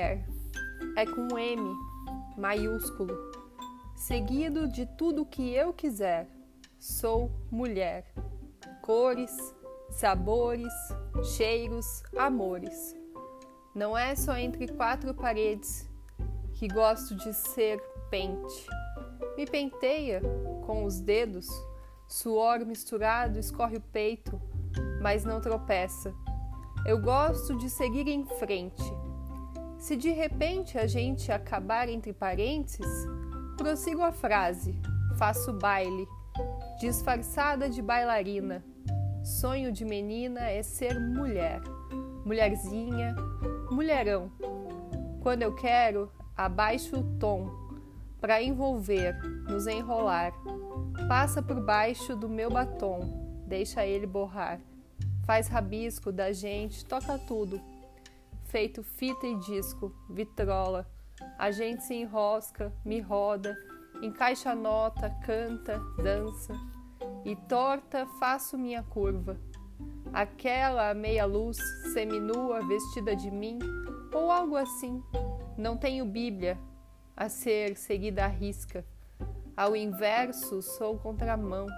mulher. É com M, maiúsculo, seguido de tudo que eu quiser. Sou mulher. Cores, sabores, cheiros, amores. Não é só entre quatro paredes que gosto de ser pente. Me penteia com os dedos, suor misturado escorre o peito, mas não tropeça. Eu gosto de seguir em frente. Se de repente a gente acabar entre parênteses, prossigo a frase, faço baile, disfarçada de bailarina. Sonho de menina é ser mulher, mulherzinha, mulherão. Quando eu quero, abaixo o tom para envolver, nos enrolar. Passa por baixo do meu batom, deixa ele borrar. Faz rabisco da gente, toca tudo. Feito fita e disco, vitrola. A gente se enrosca, me roda, encaixa a nota, canta, dança. E torta faço minha curva. Aquela meia-luz, seminua, vestida de mim, ou algo assim. Não tenho Bíblia a ser seguida à risca. Ao inverso, sou contramão.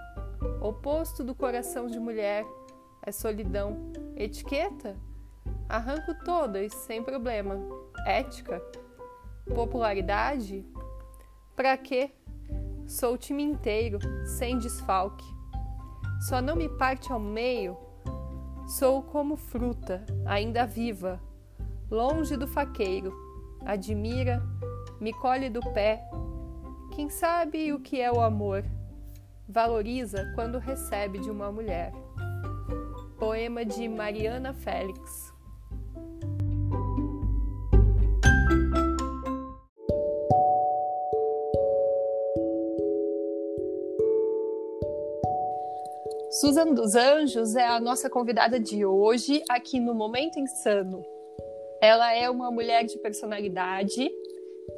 Oposto do coração de mulher é solidão. Etiqueta? Arranco todas, sem problema. Ética? Popularidade? Pra quê? Sou time inteiro, sem desfalque. Só não me parte ao meio. Sou como fruta, ainda viva, longe do faqueiro. Admira, me colhe do pé. Quem sabe o que é o amor? Valoriza quando recebe de uma mulher. Poema de Mariana Félix. Susan dos Anjos é a nossa convidada de hoje aqui no Momento Insano. Ela é uma mulher de personalidade,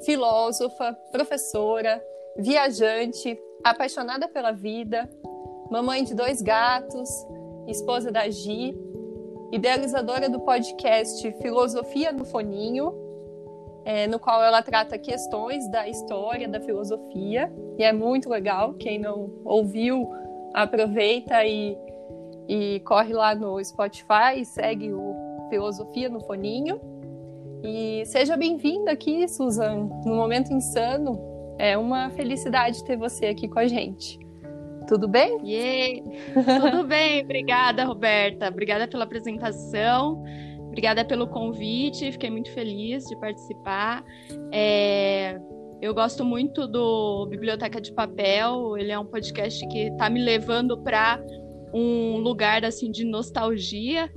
filósofa, professora, viajante, apaixonada pela vida, mamãe de dois gatos, esposa da Gi, idealizadora do podcast Filosofia no Foninho, é, no qual ela trata questões da história da filosofia, e é muito legal. Quem não ouviu, aproveita e, e corre lá no Spotify e segue o Filosofia no Foninho. E seja bem-vinda aqui, Susan, no Momento Insano. É uma felicidade ter você aqui com a gente. Tudo bem? Yeah. Tudo bem, obrigada, Roberta. Obrigada pela apresentação, obrigada pelo convite, fiquei muito feliz de participar. É... Eu gosto muito do Biblioteca de Papel. Ele é um podcast que está me levando para um lugar assim de nostalgia,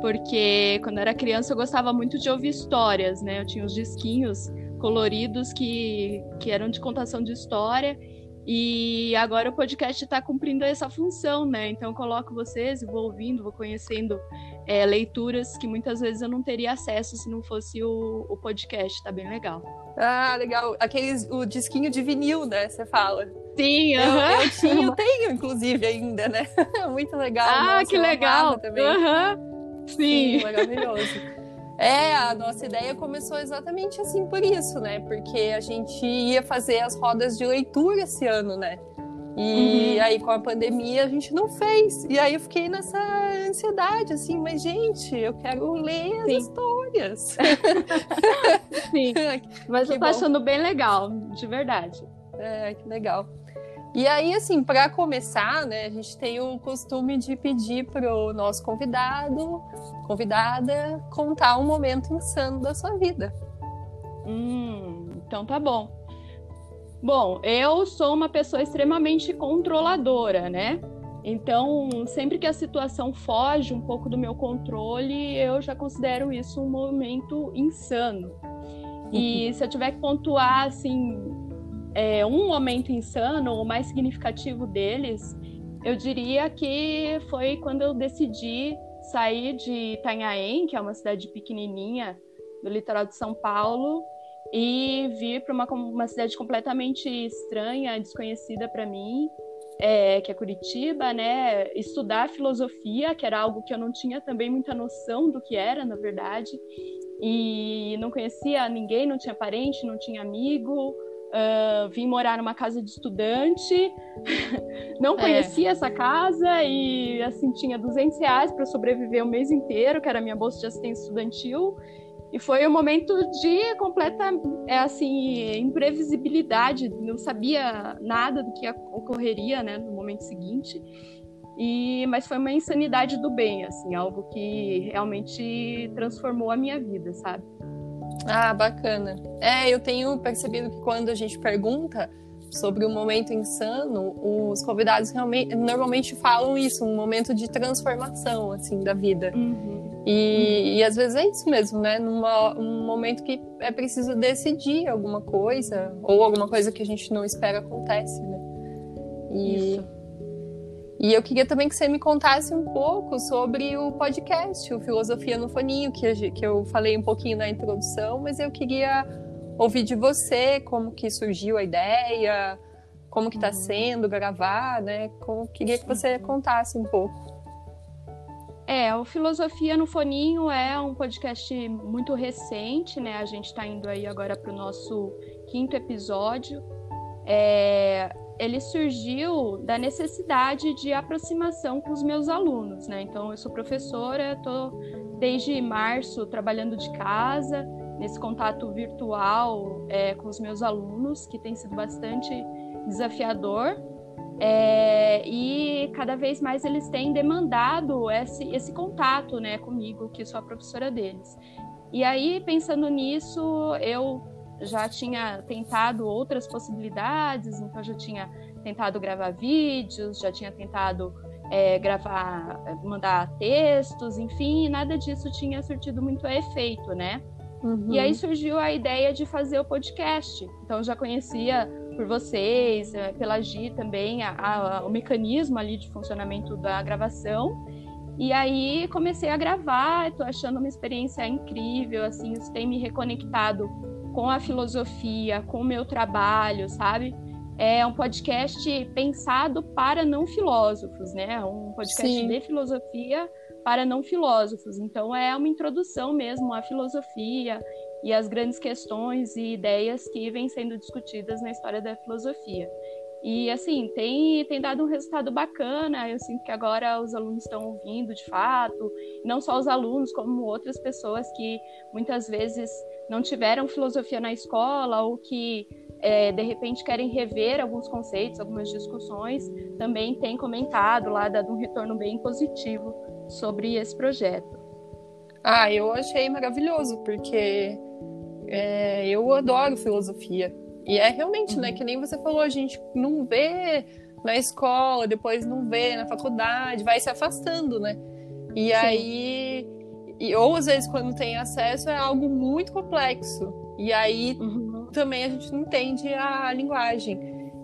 porque quando eu era criança eu gostava muito de ouvir histórias, né? Eu tinha os disquinhos coloridos que, que eram de contação de história. E agora o podcast está cumprindo essa função, né? Então eu coloco vocês, vou ouvindo, vou conhecendo é, leituras que muitas vezes eu não teria acesso se não fosse o, o podcast. Tá bem legal. Ah, legal. Aqueles, o disquinho de vinil, né? Você fala. Sim, uh -huh. eu, eu tinha, eu tenho, inclusive, ainda, né? Muito legal. Ah, Nossa, que legal. Também. Uh -huh. Sim. Sim, maravilhoso. É, a nossa ideia começou exatamente assim por isso, né? Porque a gente ia fazer as rodas de leitura esse ano, né? E uhum. aí com a pandemia a gente não fez. E aí eu fiquei nessa ansiedade, assim, mas gente, eu quero ler as Sim. histórias. Sim. Mas que eu tô bom. achando bem legal, de verdade. É, que legal. E aí, assim, para começar, né, a gente tem o costume de pedir para o nosso convidado, convidada, contar um momento insano da sua vida. Hum, então tá bom. Bom, eu sou uma pessoa extremamente controladora, né? Então, sempre que a situação foge um pouco do meu controle, eu já considero isso um momento insano. E uhum. se eu tiver que pontuar, assim, é, um momento insano, o mais significativo deles, eu diria que foi quando eu decidi sair de Itanhaém, que é uma cidade pequenininha do litoral de São Paulo, e vir para uma, uma cidade completamente estranha, desconhecida para mim, é, que é Curitiba, né? Estudar filosofia, que era algo que eu não tinha também muita noção do que era, na verdade. e não conhecia ninguém, não tinha parente, não tinha amigo. Uh, vim morar numa casa de estudante, não é. conhecia é. essa casa e assim tinha 200 reais para sobreviver o mês inteiro, que era minha bolsa de assistência estudantil. E foi um momento de completa, é assim, imprevisibilidade. Não sabia nada do que ocorreria, né, no momento seguinte. E, mas foi uma insanidade do bem, assim, algo que realmente transformou a minha vida, sabe? Ah, bacana. É, eu tenho percebido que quando a gente pergunta sobre o momento insano, os convidados realmente, normalmente falam isso, um momento de transformação, assim, da vida. Uhum. E, uhum. e às vezes é isso mesmo, né? Numa, um momento que é preciso decidir alguma coisa, ou alguma coisa que a gente não espera acontece, né? E, isso. E eu queria também que você me contasse um pouco sobre o podcast, o Filosofia no Foninho, que, que eu falei um pouquinho na introdução, mas eu queria ouvir de você como que surgiu a ideia, como que está uhum. sendo gravar, né? Como, queria que você contasse um pouco. É, o Filosofia no Foninho é um podcast muito recente, né? A gente está indo aí agora para o nosso quinto episódio. É, ele surgiu da necessidade de aproximação com os meus alunos, né? Então, eu sou professora, estou desde março trabalhando de casa, nesse contato virtual é, com os meus alunos, que tem sido bastante desafiador. É, e cada vez mais eles têm demandado esse, esse contato né, comigo, que sou a professora deles. E aí, pensando nisso, eu já tinha tentado outras possibilidades, então já tinha tentado gravar vídeos, já tinha tentado é, gravar, mandar textos, enfim, nada disso tinha surtido muito efeito, né? Uhum. E aí surgiu a ideia de fazer o podcast. Então já conhecia por vocês, é, pela Gi também, a, a, o mecanismo ali de funcionamento da gravação. E aí comecei a gravar, estou achando uma experiência incrível, assim, isso tem me reconectado com a filosofia, com o meu trabalho, sabe? É um podcast pensado para não filósofos, né? Um podcast Sim. de filosofia para não filósofos. Então é uma introdução mesmo à filosofia e às grandes questões e ideias que vêm sendo discutidas na história da filosofia. E assim, tem, tem dado um resultado bacana. Eu sinto que agora os alunos estão ouvindo de fato, não só os alunos, como outras pessoas que muitas vezes não tiveram filosofia na escola ou que é, de repente querem rever alguns conceitos, algumas discussões, também têm comentado lá, dado um retorno bem positivo sobre esse projeto. Ah, eu achei maravilhoso, porque é, eu adoro filosofia. E é realmente, né, que nem você falou, a gente não vê na escola, depois não vê na faculdade, vai se afastando, né? E Sim. aí, e, ou às vezes quando tem acesso é algo muito complexo. E aí uhum. também a gente não entende a linguagem.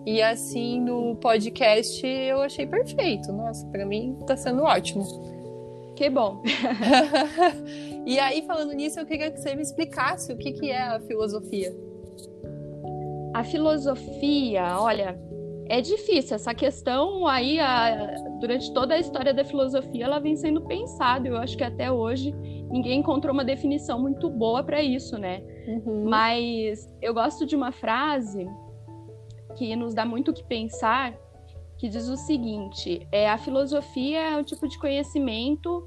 E assim, no podcast eu achei perfeito. Nossa, para mim tá sendo ótimo. Que bom. e aí, falando nisso, eu queria que você me explicasse o que, que é a filosofia. A filosofia, olha, é difícil. Essa questão aí, a, durante toda a história da filosofia, ela vem sendo pensada. Eu acho que até hoje ninguém encontrou uma definição muito boa para isso, né? Uhum. Mas eu gosto de uma frase que nos dá muito o que pensar, que diz o seguinte: é a filosofia é um tipo de conhecimento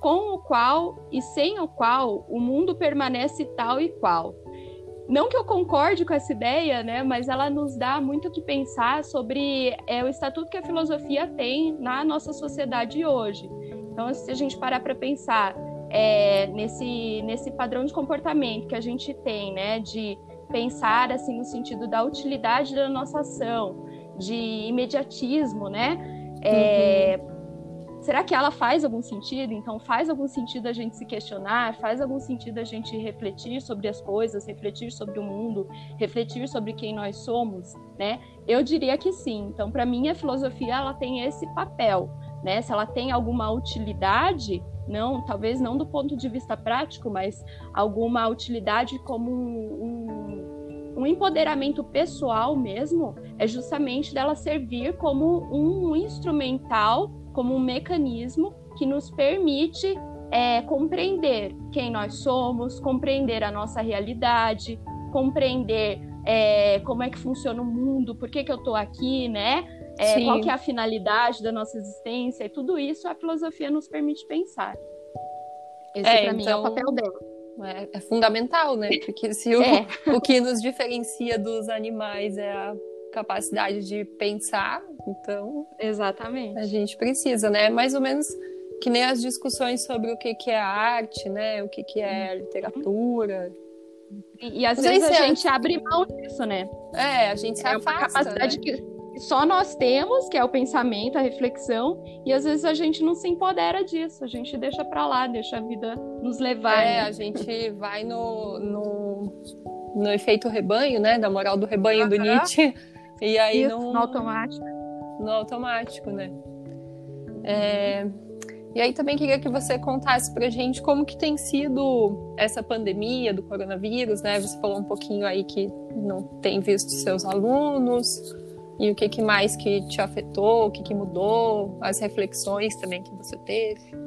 com o qual e sem o qual o mundo permanece tal e qual. Não que eu concorde com essa ideia, né, mas ela nos dá muito o que pensar sobre é, o estatuto que a filosofia tem na nossa sociedade hoje. Então, se a gente parar para pensar é, nesse, nesse padrão de comportamento que a gente tem, né, de pensar assim no sentido da utilidade da nossa ação, de imediatismo, né? É, uhum será que ela faz algum sentido? Então, faz algum sentido a gente se questionar? Faz algum sentido a gente refletir sobre as coisas, refletir sobre o mundo, refletir sobre quem nós somos, né? Eu diria que sim. Então, para mim, a filosofia ela tem esse papel, né? Se ela tem alguma utilidade, não, talvez não do ponto de vista prático, mas alguma utilidade como um, um, um empoderamento pessoal mesmo, é justamente dela servir como um instrumental como um mecanismo que nos permite é, compreender quem nós somos, compreender a nossa realidade, compreender é, como é que funciona o mundo, por que, que eu estou aqui, né? É, qual que é a finalidade da nossa existência e tudo isso a filosofia nos permite pensar. Esse é, para então... mim é o então, papel dela. É, é fundamental, né? Porque se o, é. o que nos diferencia dos animais é a capacidade de pensar, então. Exatamente. A gente precisa, né? Mais ou menos que nem as discussões sobre o que, que é arte, né? O que, que é uhum. literatura. E, e às vezes a é gente abre mão disso, né? É, a gente se é afasta, uma capacidade né? que só nós temos, que é o pensamento, a reflexão, e às vezes a gente não se empodera disso, a gente deixa para lá, deixa a vida nos levar. É, né? a gente vai no, no, no, efeito rebanho, né? Da moral do rebanho uhum. do Nietzsche. E aí Isso, no automático. No automático, né? É, e aí também queria que você contasse pra gente como que tem sido essa pandemia do coronavírus, né? Você falou um pouquinho aí que não tem visto seus alunos, e o que, que mais que te afetou, o que, que mudou, as reflexões também que você teve.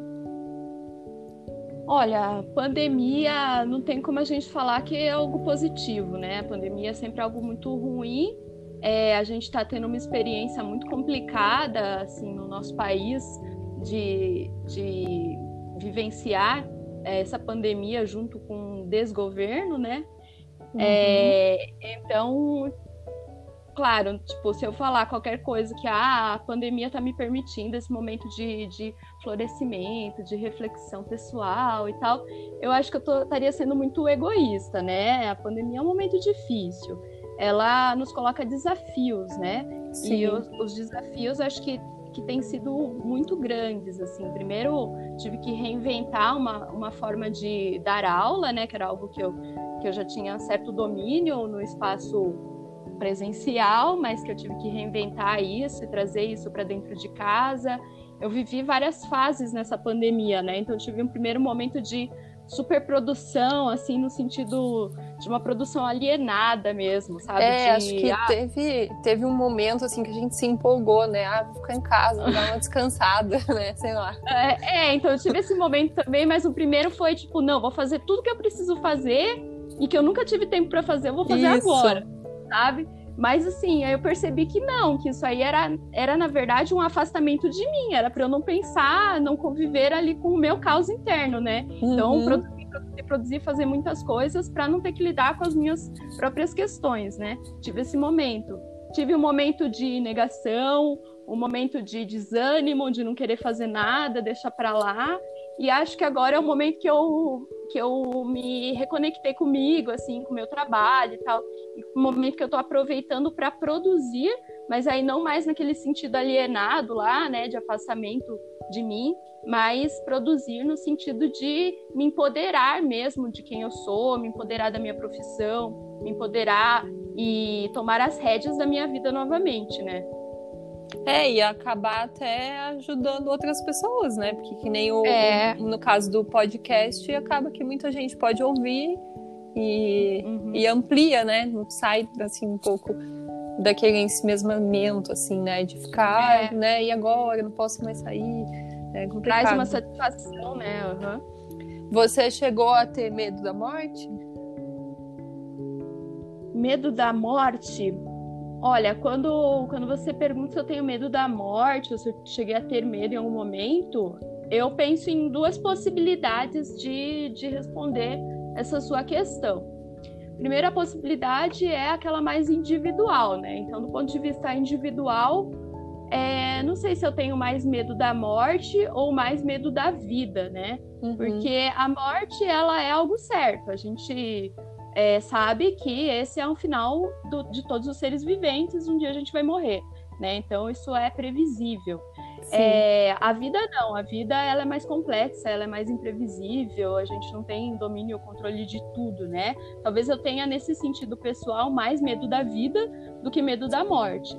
Olha, pandemia não tem como a gente falar que é algo positivo, né? A pandemia é sempre algo muito ruim. É, a gente está tendo uma experiência muito complicada assim no nosso país de, de vivenciar é, essa pandemia junto com o desgoverno, né? Uhum. É, então, claro, tipo, se eu falar qualquer coisa que ah, a pandemia está me permitindo esse momento de, de florescimento, de reflexão pessoal e tal, eu acho que eu estaria sendo muito egoísta, né? A pandemia é um momento difícil. Ela nos coloca desafios, né? Sim. E os, os desafios acho que que têm sido muito grandes, assim. Primeiro, tive que reinventar uma, uma forma de dar aula, né, que era algo que eu, que eu já tinha certo domínio no espaço presencial, mas que eu tive que reinventar isso e trazer isso para dentro de casa. Eu vivi várias fases nessa pandemia, né? Então, eu tive um primeiro momento de superprodução, assim, no sentido de uma produção alienada mesmo, sabe? É, de, acho que ah, teve, teve um momento, assim, que a gente se empolgou, né? Ah, vou ficar em casa, vou dar uma descansada, né? Sei lá. É, é, então eu tive esse momento também, mas o primeiro foi, tipo, não, vou fazer tudo que eu preciso fazer e que eu nunca tive tempo para fazer, eu vou fazer Isso. agora, sabe? Mas assim, aí eu percebi que não, que isso aí era, era na verdade um afastamento de mim, era para eu não pensar, não conviver ali com o meu caos interno, né? Então, uhum. Então, produzir, produzir, produzir, fazer muitas coisas para não ter que lidar com as minhas próprias questões, né? Tive esse momento. Tive um momento de negação, um momento de desânimo, de não querer fazer nada, deixar para lá. E acho que agora é o momento que eu que eu me reconectei comigo, assim, com o meu trabalho e tal. E o momento que eu estou aproveitando para produzir, mas aí não mais naquele sentido alienado lá, né, de afastamento de mim, mas produzir no sentido de me empoderar mesmo de quem eu sou, me empoderar da minha profissão, me empoderar e tomar as rédeas da minha vida novamente, né? É, e acabar até ajudando outras pessoas, né? Porque que nem o, é. no caso do podcast, acaba que muita gente pode ouvir e, uhum. e amplia, né? Sai assim um pouco daquele ensimesmamento, assim, né? De ficar, é. né? E agora? Não posso mais sair. É complicado. Traz uma satisfação, né? Uhum. Você chegou a ter medo da morte? Medo da morte? Olha, quando, quando você pergunta se eu tenho medo da morte, ou se eu cheguei a ter medo em algum momento, eu penso em duas possibilidades de, de responder essa sua questão. Primeira possibilidade é aquela mais individual, né? Então, do ponto de vista individual, é, não sei se eu tenho mais medo da morte ou mais medo da vida, né? Uhum. Porque a morte, ela é algo certo. A gente é, sabe que esse é um final do, de todos os seres viventes, um dia a gente vai morrer, né? Então isso é previsível. É, a vida não, a vida ela é mais complexa, ela é mais imprevisível, a gente não tem domínio ou controle de tudo, né? Talvez eu tenha nesse sentido pessoal mais medo da vida do que medo da morte.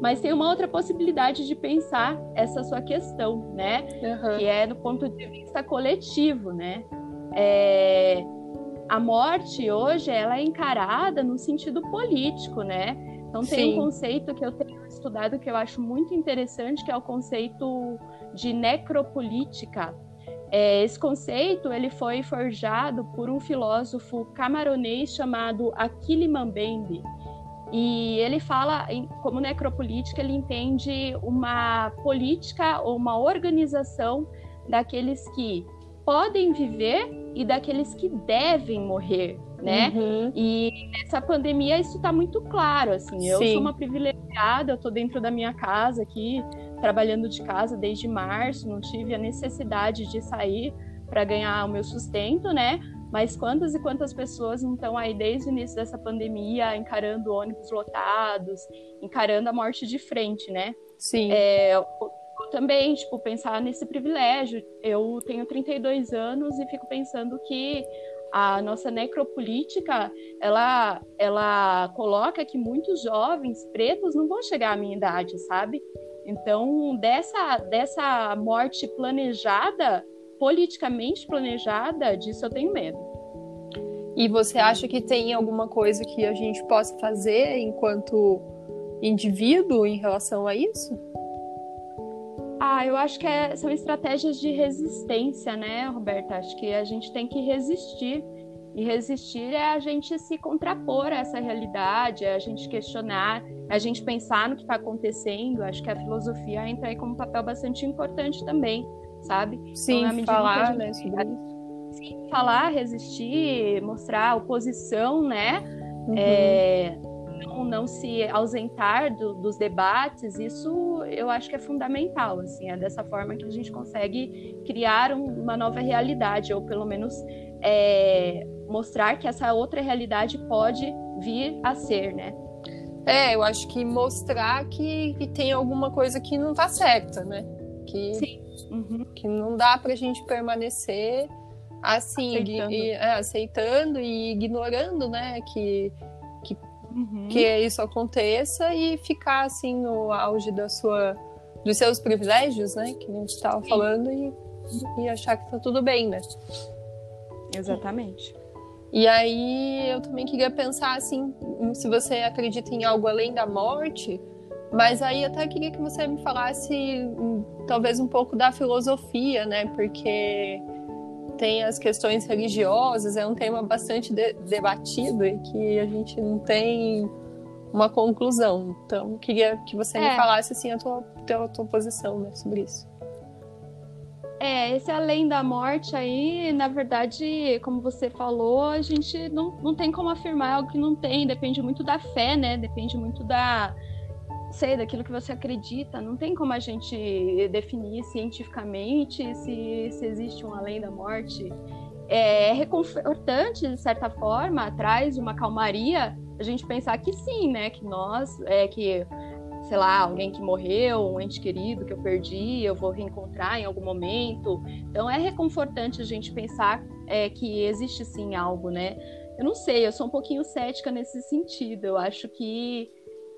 Mas tem uma outra possibilidade de pensar essa sua questão, né? Uhum. Que é do ponto de vista coletivo, né? É, a morte hoje ela é encarada no sentido político, né? Então tem Sim. um conceito que eu tenho estudado que eu acho muito interessante, que é o conceito de necropolítica, É, esse conceito ele foi forjado por um filósofo camaronês chamado Achille Mbembe. E ele fala, em, como necropolítica, ele entende uma política ou uma organização daqueles que podem viver e daqueles que devem morrer, né? Uhum. E nessa pandemia isso está muito claro, assim. Eu Sim. sou uma privilegiada, eu estou dentro da minha casa aqui, trabalhando de casa desde março, não tive a necessidade de sair para ganhar o meu sustento, né? Mas quantas e quantas pessoas não estão aí desde o início dessa pandemia encarando ônibus lotados, encarando a morte de frente, né? Sim. É, também, tipo, pensar nesse privilégio. Eu tenho 32 anos e fico pensando que a nossa necropolítica, ela, ela coloca que muitos jovens pretos não vão chegar à minha idade, sabe? Então, dessa, dessa morte planejada, politicamente planejada, disso eu tenho medo. E você acha que tem alguma coisa que a gente possa fazer enquanto indivíduo em relação a isso? Ah, eu acho que é, são estratégias de resistência, né, Roberta? Acho que a gente tem que resistir. E resistir é a gente se contrapor a essa realidade, é a gente questionar, é a gente pensar no que está acontecendo. Acho que a filosofia entra aí como um papel bastante importante também, sabe? Sim, então, falar, né. Sim, falar, resistir, mostrar oposição, né? Uhum. É, não, não se ausentar do, dos debates, isso eu acho que é fundamental, assim, é dessa forma que a gente consegue criar um, uma nova realidade, ou pelo menos é, mostrar que essa outra realidade pode vir a ser, né? É, eu acho que mostrar que, que tem alguma coisa que não está certa, né? Que, Sim. Uhum. que não dá para a gente permanecer assim, aceitando. E, é, aceitando e ignorando, né? Que uhum. que isso aconteça e ficar assim no auge da sua dos seus privilégios, né? Que a gente estava falando e, e achar que tá tudo bem, né? Exatamente. E aí eu também queria pensar assim, se você acredita em algo além da morte, mas aí até queria que você me falasse hum, talvez um pouco da filosofia, né? Porque tem as questões religiosas, é um tema bastante de debatido e que a gente não tem uma conclusão. Então, queria que você é. me falasse assim a tua, a tua posição né, sobre isso. É, esse além da morte aí, na verdade, como você falou, a gente não, não tem como afirmar algo que não tem, depende muito da fé, né? Depende muito da, sei, daquilo que você acredita. Não tem como a gente definir cientificamente se, se existe um além da morte. É reconfortante, de certa forma, traz uma calmaria a gente pensar que sim, né? Que nós, é que, sei lá, alguém que morreu, um ente querido que eu perdi, eu vou reencontrar em algum momento. Então é reconfortante a gente pensar é, que existe sim algo, né? Eu não sei, eu sou um pouquinho cética nesse sentido. Eu acho que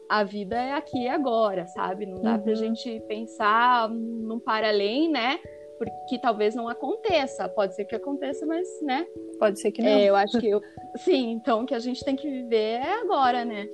a vida é aqui e agora, sabe? Não dá uhum. pra gente pensar num para além, né? Porque talvez não aconteça. Pode ser que aconteça, mas, né? Pode ser que não. É, eu acho que eu... Sim, então o que a gente tem que viver é agora, né?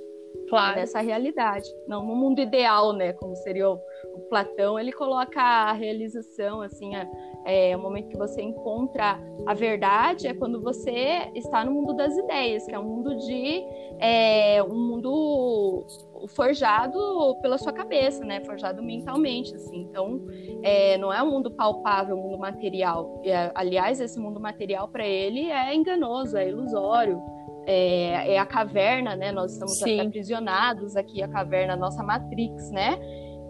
Claro. Nessa realidade. Não no mundo ideal, né? Como seria o, o Platão, ele coloca a realização, assim, a, é, o momento que você encontra a verdade é quando você está no mundo das ideias, que é um mundo de é, um mundo forjado pela sua cabeça, né? Forjado mentalmente, assim. Então, é, não é um mundo palpável, um mundo material. É, aliás, esse mundo material para ele é enganoso, é ilusório. É, é, a caverna, né? Nós estamos aprisionados aqui, a caverna, a nossa matrix, né?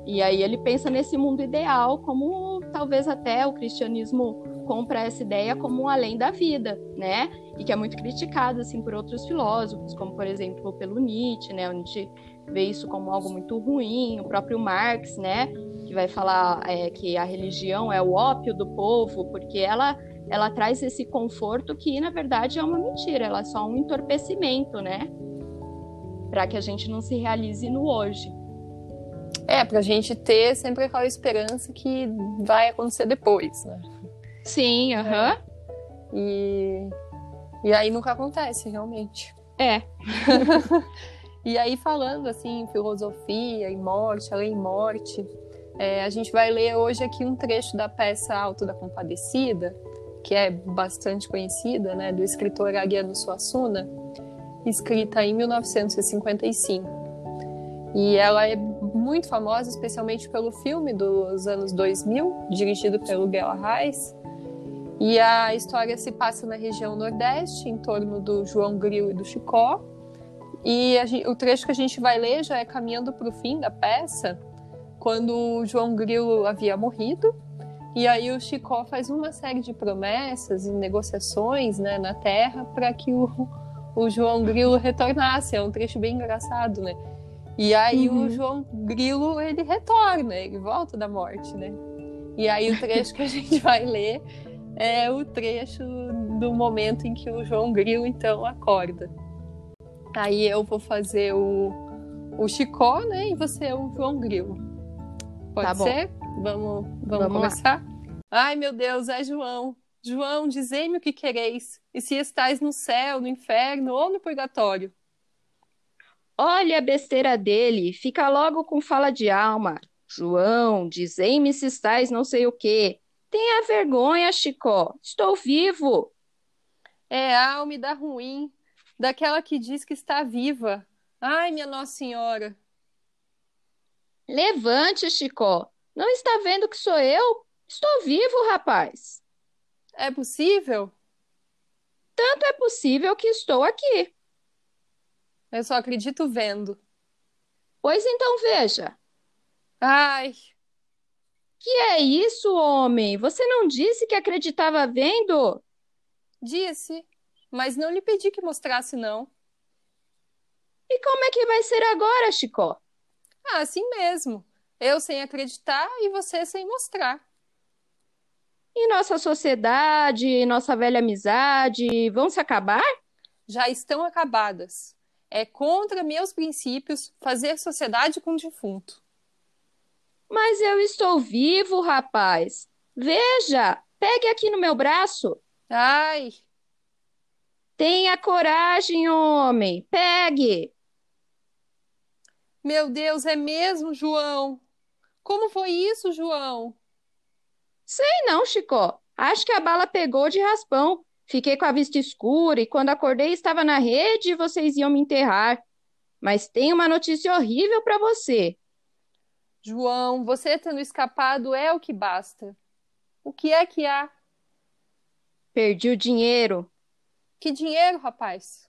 E aí ele pensa nesse mundo ideal como talvez até o cristianismo compra essa ideia como um além da vida, né? E que é muito criticado assim por outros filósofos, como por exemplo pelo Nietzsche, né? O Nietzsche vê isso como algo muito ruim, o próprio Marx, né? Que vai falar é, que a religião é o ópio do povo, porque ela ela traz esse conforto que na verdade é uma mentira, ela é só um entorpecimento, né? Para que a gente não se realize no hoje. É, pra gente ter sempre aquela esperança que vai acontecer depois, né? Sim, aham. Uh -huh. é. E, e aí nunca acontece, realmente. É. e aí, falando assim, filosofia e morte, além morte, É, a gente vai ler hoje aqui um trecho da peça Alto da Compadecida, que é bastante conhecida, né, do escritor Ariano Suassuna, escrita em 1955. E ela é muito famosa, especialmente pelo filme dos anos 2000, dirigido pelo Bela Reis. E a história se passa na região Nordeste, em torno do João Grilo e do Chicó. E gente, o trecho que a gente vai ler já é caminhando para o fim da peça, quando o João Grilo havia morrido. E aí o Chicó faz uma série de promessas e negociações né, na Terra para que o, o João Grilo retornasse. É um trecho bem engraçado, né? E aí uhum. o João Grilo, ele retorna, ele volta da morte, né? E aí o trecho que a gente vai ler é o trecho do momento em que o João Grilo, então, acorda. Aí eu vou fazer o, o Chicó, né? E você o João Grilo. Pode tá ser? Vamos, vamos, vamos começar? Lá. Ai, meu Deus, é João. João, dizei-me o que quereis, e se estais no céu, no inferno ou no purgatório. Olha a besteira dele, fica logo com fala de alma. João, dizei-me se estás não sei o quê. Tenha vergonha, Chicó, estou vivo. É alma da ruim, daquela que diz que está viva. Ai, minha Nossa Senhora. Levante, Chicó. Não está vendo que sou eu? Estou vivo, rapaz. É possível? Tanto é possível que estou aqui. Eu só acredito vendo. Pois então veja. Ai. Que é isso, homem? Você não disse que acreditava vendo? Disse, mas não lhe pedi que mostrasse, não. E como é que vai ser agora, Chicó? Ah, assim mesmo. Eu sem acreditar e você sem mostrar. E nossa sociedade, nossa velha amizade vão se acabar? Já estão acabadas. É contra meus princípios fazer sociedade com o defunto. Mas eu estou vivo, rapaz. Veja, pegue aqui no meu braço. Ai. Tenha coragem, homem. Pegue. Meu Deus, é mesmo, João? Como foi isso, João? Sei não, Chicó. Acho que a bala pegou de raspão. Fiquei com a vista escura e quando acordei estava na rede e vocês iam me enterrar. Mas tem uma notícia horrível para você. João, você tendo escapado é o que basta. O que é que há? Perdi o dinheiro. Que dinheiro, rapaz?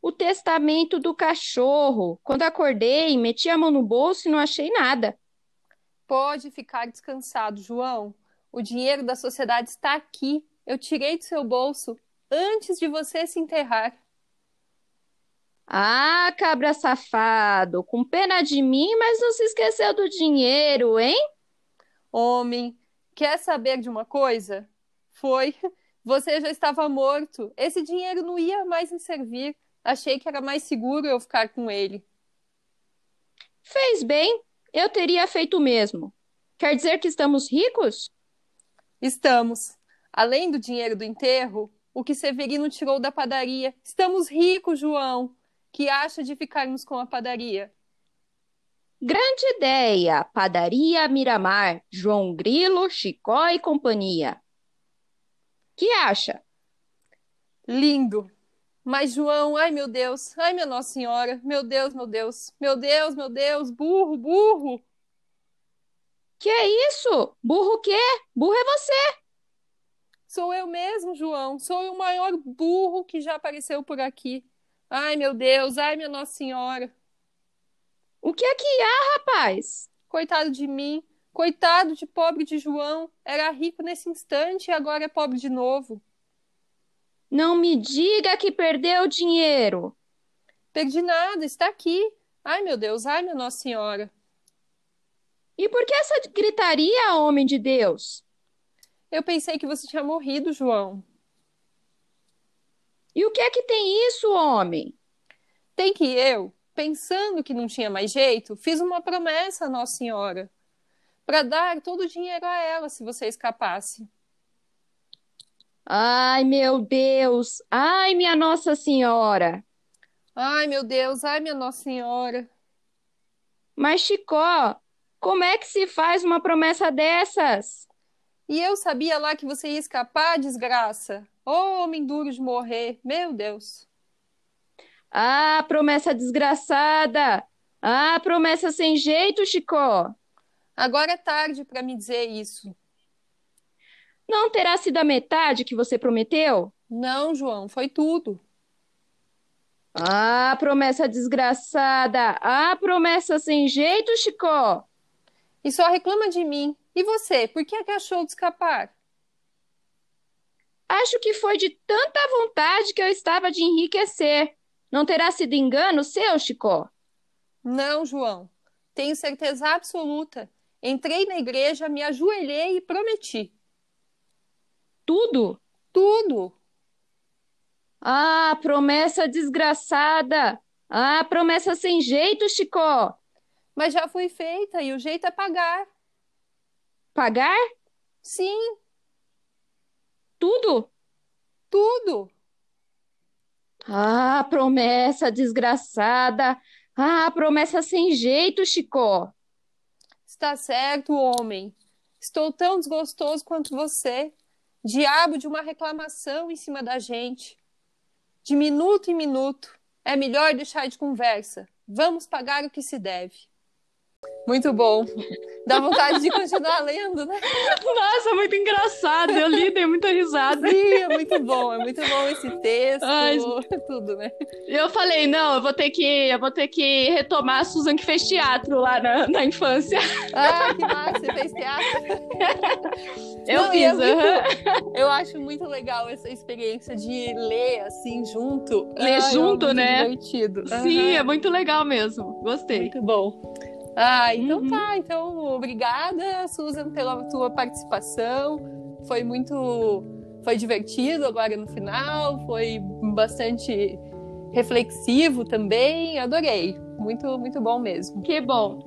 O testamento do cachorro. Quando acordei, meti a mão no bolso e não achei nada. Pode ficar descansado, João. O dinheiro da sociedade está aqui eu tirei do seu bolso antes de você se enterrar. Ah, cabra safado, com pena de mim, mas não se esqueceu do dinheiro, hein? Homem, quer saber de uma coisa? Foi, você já estava morto. Esse dinheiro não ia mais me servir. Achei que era mais seguro eu ficar com ele. Fez bem, eu teria feito o mesmo. Quer dizer que estamos ricos? Estamos. Além do dinheiro do enterro, o que Severino tirou da padaria. Estamos ricos, João. Que acha de ficarmos com a padaria? Grande ideia! Padaria Miramar, João Grilo, Chicó e companhia. Que acha? Lindo. Mas, João, ai meu Deus, ai minha Nossa Senhora, meu Deus, meu Deus, meu Deus, meu Deus, burro, burro. Que é isso? Burro o quê? Burro é você. Sou eu mesmo, João. Sou o maior burro que já apareceu por aqui. Ai, meu Deus. Ai, minha Nossa Senhora. O que é que há, rapaz? Coitado de mim. Coitado de pobre de João. Era rico nesse instante e agora é pobre de novo. Não me diga que perdeu dinheiro. Perdi nada, está aqui. Ai, meu Deus. Ai, minha Nossa Senhora. E por que essa gritaria, homem de Deus? Eu pensei que você tinha morrido, João. E o que é que tem isso, homem? Tem que eu, pensando que não tinha mais jeito, fiz uma promessa à Nossa Senhora para dar todo o dinheiro a ela se você escapasse. Ai, meu Deus! Ai, minha Nossa Senhora! Ai, meu Deus! Ai, minha Nossa Senhora! Mas, Chicó, Como é que se faz uma promessa dessas? E eu sabia lá que você ia escapar, desgraça. Ô, oh, homem duro de morrer, meu Deus. Ah, promessa desgraçada! Ah, promessa sem jeito, Chicó! Agora é tarde para me dizer isso. Não terá sido a metade que você prometeu? Não, João, foi tudo. Ah, promessa desgraçada! Ah, promessa sem jeito, Chicó! E só reclama de mim. E você, por que, é que achou de escapar? Acho que foi de tanta vontade que eu estava de enriquecer. Não terá sido engano seu, Chicó? Não, João. Tenho certeza absoluta. Entrei na igreja, me ajoelhei e prometi. Tudo? Tudo. Ah, promessa desgraçada! Ah, promessa sem jeito, Chicó! Mas já foi feita e o jeito é pagar. Pagar? Sim. Tudo? Tudo. Ah, promessa desgraçada! Ah, promessa sem jeito, Chicó! Está certo, homem. Estou tão desgostoso quanto você. Diabo de uma reclamação em cima da gente. De minuto em minuto. É melhor deixar de conversa. Vamos pagar o que se deve. Muito bom. Dá vontade de continuar lendo, né? Nossa, muito engraçado. Eu li, dei muita risada. Sim, é muito bom. É muito bom esse texto, Ai, tudo, né? Eu falei, não, eu vou ter que, eu vou ter que retomar a Susan que fez teatro lá na, na infância. Ah, que massa, você fez teatro? Eu não, fiz, é muito, Eu acho muito legal essa experiência de ler assim junto. Ler Ai, junto, é né? Divertido. Sim, uhum. é muito legal mesmo. Gostei. Muito bom. Ah, então uhum. tá. Então, obrigada, Susan, pela tua participação. Foi muito. Foi divertido agora no final, foi bastante reflexivo também. Adorei. Muito, muito bom mesmo. Que bom.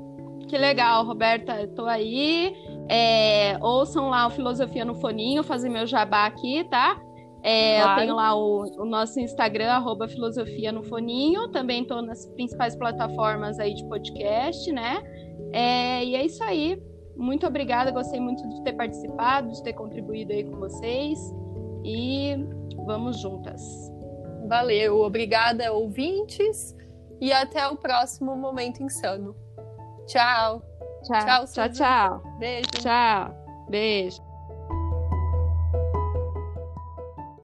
Que legal, Roberta. Eu tô aí. É, ouçam lá o Filosofia no Foninho, fazer meu jabá aqui, tá? É, claro. Eu tenho lá o, o, nosso Instagram, arroba Filosofia no Foninho. Também estou nas principais plataformas aí de podcast, né? É, e é isso aí. Muito obrigada, gostei muito de ter participado, de ter contribuído aí com vocês. E vamos juntas. Valeu, obrigada, ouvintes. E até o próximo Momento Insano. Tchau. Tchau, tchau. tchau, tchau. Beijo. Tchau. Beijo.